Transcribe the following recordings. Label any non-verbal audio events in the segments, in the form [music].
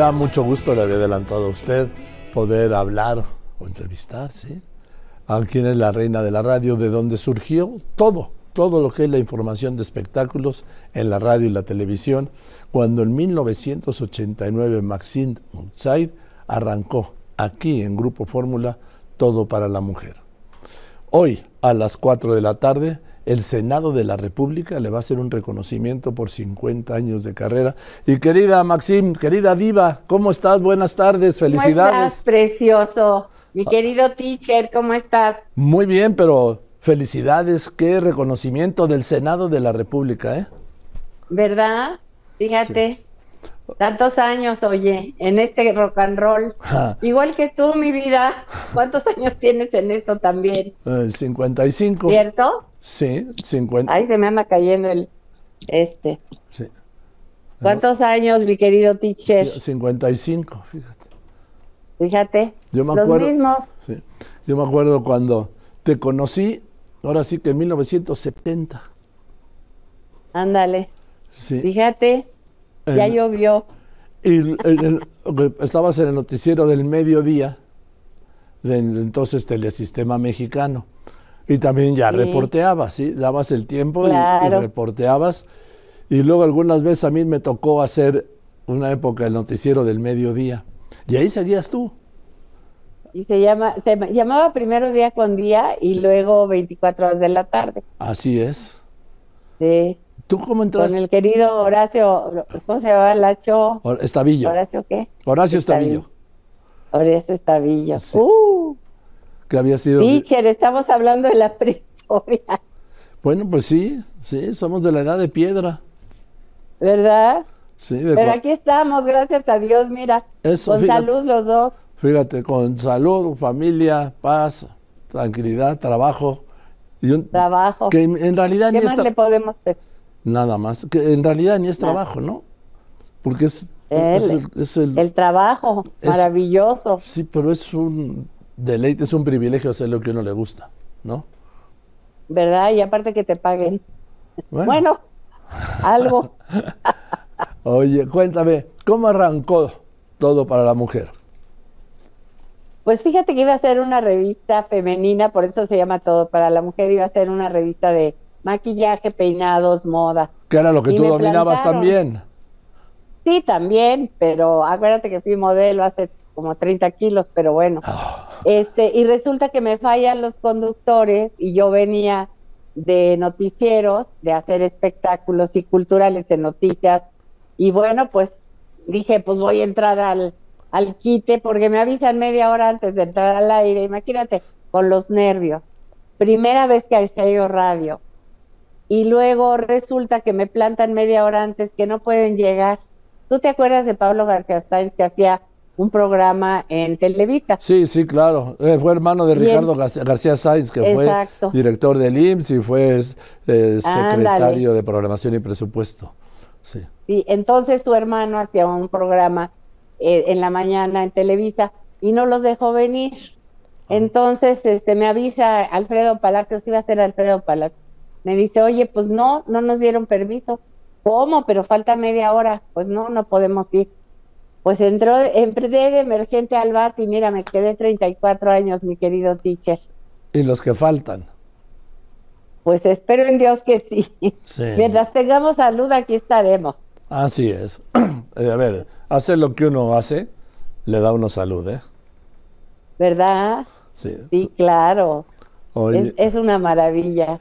Da mucho gusto, le había adelantado a usted, poder hablar o entrevistar, ¿sí? A quién es la reina de la radio, de dónde surgió todo, todo lo que es la información de espectáculos en la radio y la televisión, cuando en 1989 Maxine Moutsaid arrancó aquí en Grupo Fórmula Todo para la Mujer. Hoy, a las 4 de la tarde, el Senado de la República le va a hacer un reconocimiento por 50 años de carrera. Y querida Maxim, querida Diva, ¿cómo estás? Buenas tardes, felicidades. ¿Cómo estás, precioso? Mi querido teacher, ¿cómo estás? Muy bien, pero felicidades, qué reconocimiento del Senado de la República, ¿eh? ¿Verdad? Fíjate. Tantos años, oye, en este rock and roll. Igual que tú, mi vida. ¿Cuántos años tienes en esto también? Eh, 55. ¿Cierto? Sí, 50. Ay, se me anda cayendo el este. Sí. ¿Cuántos años, mi querido teacher? 55, fíjate. Fíjate. Yo me acuerdo, los mismos. Sí, yo me acuerdo cuando te conocí, ahora sí que en 1970. Ándale. Sí. Fíjate, ya llovió. Y estabas en el noticiero del mediodía, del entonces Telesistema Mexicano. Y también ya reporteabas, ¿sí? Dabas el tiempo y, reporteabas. Y luego algunas veces a mí me tocó hacer una época el noticiero del mediodía. Y ahí seguías tú. Y se, llama, se llamaba primero día con día y luego 24 horas de la tarde. Así es. Sí. ¿Tú cómo entraste? Con el querido Horacio, ¿cómo se llama? Lacho. Estavillo. ¿Horacio qué? Horacio Estavillo. Horacio Estavillo. Uh que había sido... Teacher, estamos hablando de la [laughs] prehistoria. Bueno, pues sí, sí, somos de la edad de piedra. ¿Verdad? Sí. Pero aquí estamos, gracias a Dios, mira. Eso, con salud los dos. Fíjate, con salud, familia, paz, tranquilidad, trabajo. Y un, trabajo. Que en, realidad ¿Qué más le podemos hacer? Nada más. Que en realidad ni es trabajo, ¿no? Porque es, es, el, el, trabajo maravilloso. Sí, pero es un deleite, es un privilegio hacer lo que uno le gusta, ¿no? ¿Verdad? Y aparte que te paguen. Bueno, algo. [laughs] Oye, cuéntame, ¿cómo arrancó todo para la mujer? Pues fíjate que iba a ser una revista femenina, por eso se llama Todo para la Mujer, iba a ser una revista de maquillaje, peinados, moda. Que era lo que tú dominabas también. Sí, también, pero acuérdate que fui modelo hace como 30 kilos, pero bueno. Ah. Este, y resulta que me fallan los conductores y yo venía de noticieros, de hacer espectáculos y culturales en noticias. Y bueno, pues dije, pues voy a entrar al, al quite porque me avisan media hora antes de entrar al aire. Imagínate, con los nervios. Primera vez que hago radio. Y luego resulta que me plantan media hora antes que no pueden llegar. ¿Tú te acuerdas de Pablo García Sáenz que hacía un programa en Televisa. Sí, sí, claro. Eh, fue hermano de Ricardo García Sáenz, que fue director del IMSS y fue eh, secretario de Programación y Presupuesto. Sí. sí, entonces su hermano hacía un programa eh, en la mañana en Televisa y no los dejó venir. Ah. Entonces este, me avisa Alfredo Palacios, iba a ser Alfredo Palacios. Me dice, oye, pues no, no nos dieron permiso. ¿Cómo? Pero falta media hora. Pues no, no podemos ir. Pues entró, entré de emergente al BAT y mira, me quedé 34 años, mi querido teacher. ¿Y los que faltan? Pues espero en Dios que sí. Mientras tengamos salud, aquí estaremos. Así es. [clears throat] Eh, a ver, hacer lo que uno hace, le da uno salud, ¿eh? ¿Verdad? Sí. Sí, claro. es, es, una maravilla.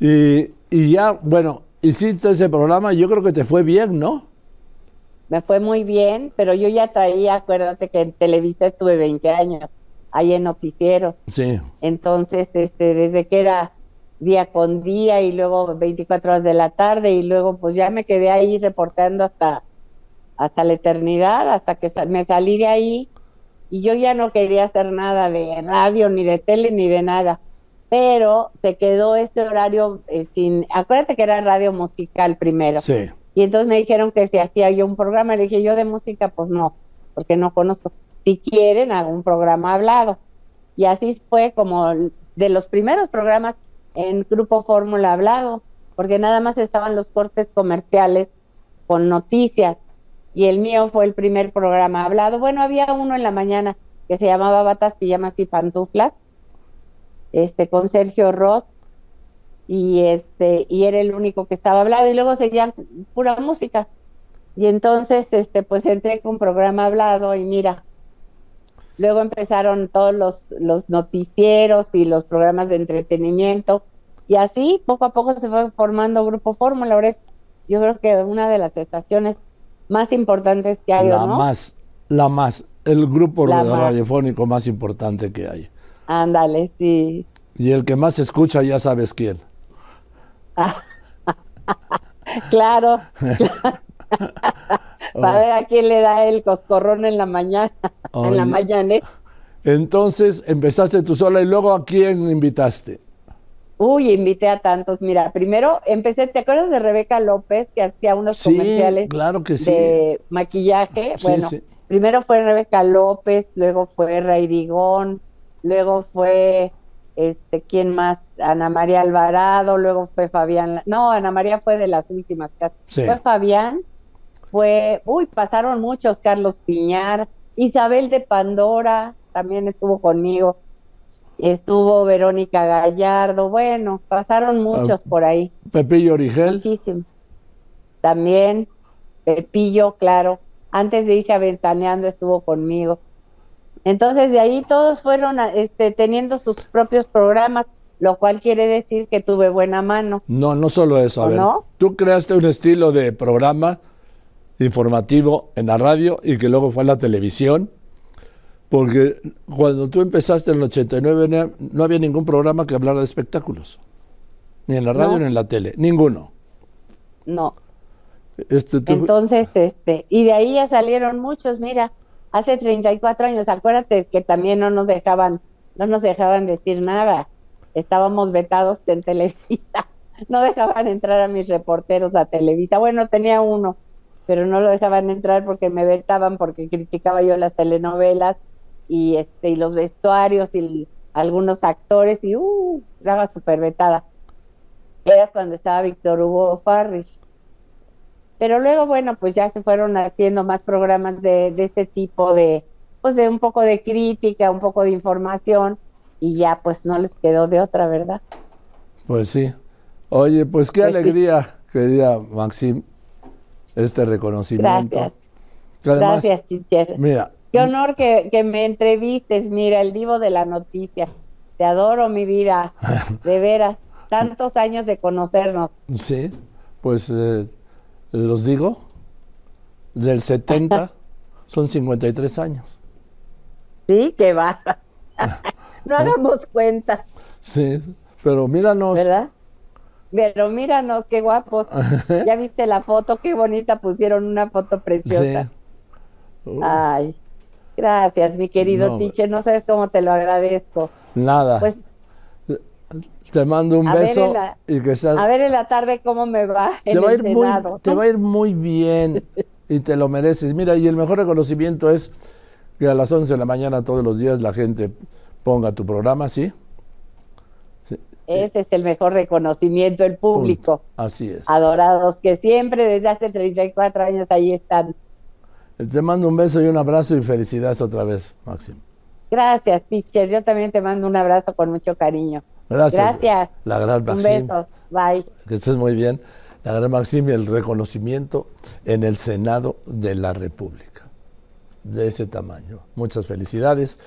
Y, y ya, bueno, hiciste ese programa, yo creo que te fue bien, ¿no? Me fue muy bien, pero yo ya traía, acuérdate que en Televisa estuve 20 años, ahí en noticieros. Sí. Entonces, este, desde que era día con día y luego 24 horas de la tarde y luego pues ya me quedé ahí reportando hasta, hasta la eternidad, hasta que me salí de ahí y yo ya no quería hacer nada de radio, ni de tele, ni de nada. Pero se quedó este horario eh, sin, acuérdate que era radio musical primero. Sí. Y entonces me dijeron que si hacía yo un programa, le dije yo de música, pues no, porque no conozco. Si quieren, un programa hablado. Y así fue como de los primeros programas en Grupo Fórmula Hablado, porque nada más estaban los cortes comerciales con noticias. y el mío fue el primer programa hablado. Bueno, había uno en la mañana que se llamaba Batas, Pijamas y Pantuflas, este, con Sergio Roth, y este, y era el único que estaba hablado, y luego seguían pura música. Y entonces, este, pues entré con un programa hablado, y mira, luego empezaron todos los, los noticieros y los programas de entretenimiento, y así poco a poco se fue formando Grupo Fórmula. Ahora es, yo creo que una de las estaciones más importantes que hay, la más, la más, el grupo radiofónico más importante que hay. Ándale, sí. Y el que más escucha ya sabes quién. [laughs] claro. [laughs] Para ver a quién le da el coscorrón en la mañana, en la mañana. Entonces empezaste tú sola y luego a quién invitaste. Uy, invité a tantos. Mira, primero empecé, ¿te acuerdas de Rebeca López que hacía unos comerciales claro que sí. de maquillaje? bueno, primero fue Rebeca López, luego fue Raidigón, luego fue este, ¿quién más? Ana María Alvarado, luego fue Fabián. No, Ana María fue de las últimas. Fue Fabián, fue, uy, pasaron muchos, Carlos Piñar, Isabel de Pandora también estuvo conmigo estuvo Verónica Gallardo, bueno, pasaron muchos por ahí. Pepillo Origel. Muchísimo. También, Pepillo, claro. Antes de irse aventaneando estuvo conmigo. Entonces de ahí todos fueron este, teniendo sus propios programas, lo cual quiere decir que tuve buena mano. No, no solo eso. A ver, tú creaste un estilo de programa informativo en la radio y que luego fue en la televisión porque cuando tú empezaste en el 89 no había ningún programa que hablara de espectáculos. Ni en la radio ni en la tele. Ninguno. No. Este, Entonces, este, y de ahí ya salieron muchos, mira, hace 34 años, acuérdate que también no nos dejaban, no nos dejaban decir nada. Estábamos vetados en Televisa. [laughs] No dejaban entrar a mis reporteros a Televisa. Bueno, tenía uno, pero no lo dejaban entrar porque me vetaban, porque criticaba yo las telenovelas y este y los vestuarios y algunos actores y uh, estaba súper vetada. Era cuando estaba Víctor Hugo Farris. Pero luego, bueno, pues ya se fueron haciendo más programas de, de este tipo de, pues de un poco de crítica, un poco de información, y ya pues no les quedó de otra, ¿verdad? Pues sí. Oye, pues qué pues alegría, querida Maxim, este reconocimiento. Gracias. Gracias, Mira, Qué honor que, me entrevistes, mira, el divo de la noticia. Te adoro, mi vida, [laughs] de veras. Tantos años de conocernos. Sí, pues eh, los digo, del 70 son 53 años. Sí, que va. [laughs] no hagamos cuenta. Sí, pero míranos. ¿Verdad? Pero míranos, qué guapos. [laughs] ya viste la foto, qué bonita pusieron una foto preciosa. Sí. Ay. Gracias, mi querido no, no sabes cómo te lo agradezco. Nada. Pues, te mando un beso y que A ver en la tarde cómo me va te va a ir muy, Te va a ir muy bien y te lo mereces. Mira, y el mejor reconocimiento es que a las 11 de la mañana todos los días la gente ponga tu programa, ¿sí? Ese es el mejor reconocimiento, el público. Así es. Adorados, que siempre desde hace 34 años ahí están. Te mando un beso y un abrazo y felicidades otra vez, Máximo. Gracias, teacher. Yo también te mando un abrazo con mucho cariño. Gracias. Gracias. La gran Maxim. Un beso. Bye. Que estés muy bien. La gran Maxim y el reconocimiento en el Senado de la República. De ese tamaño. Muchas felicidades.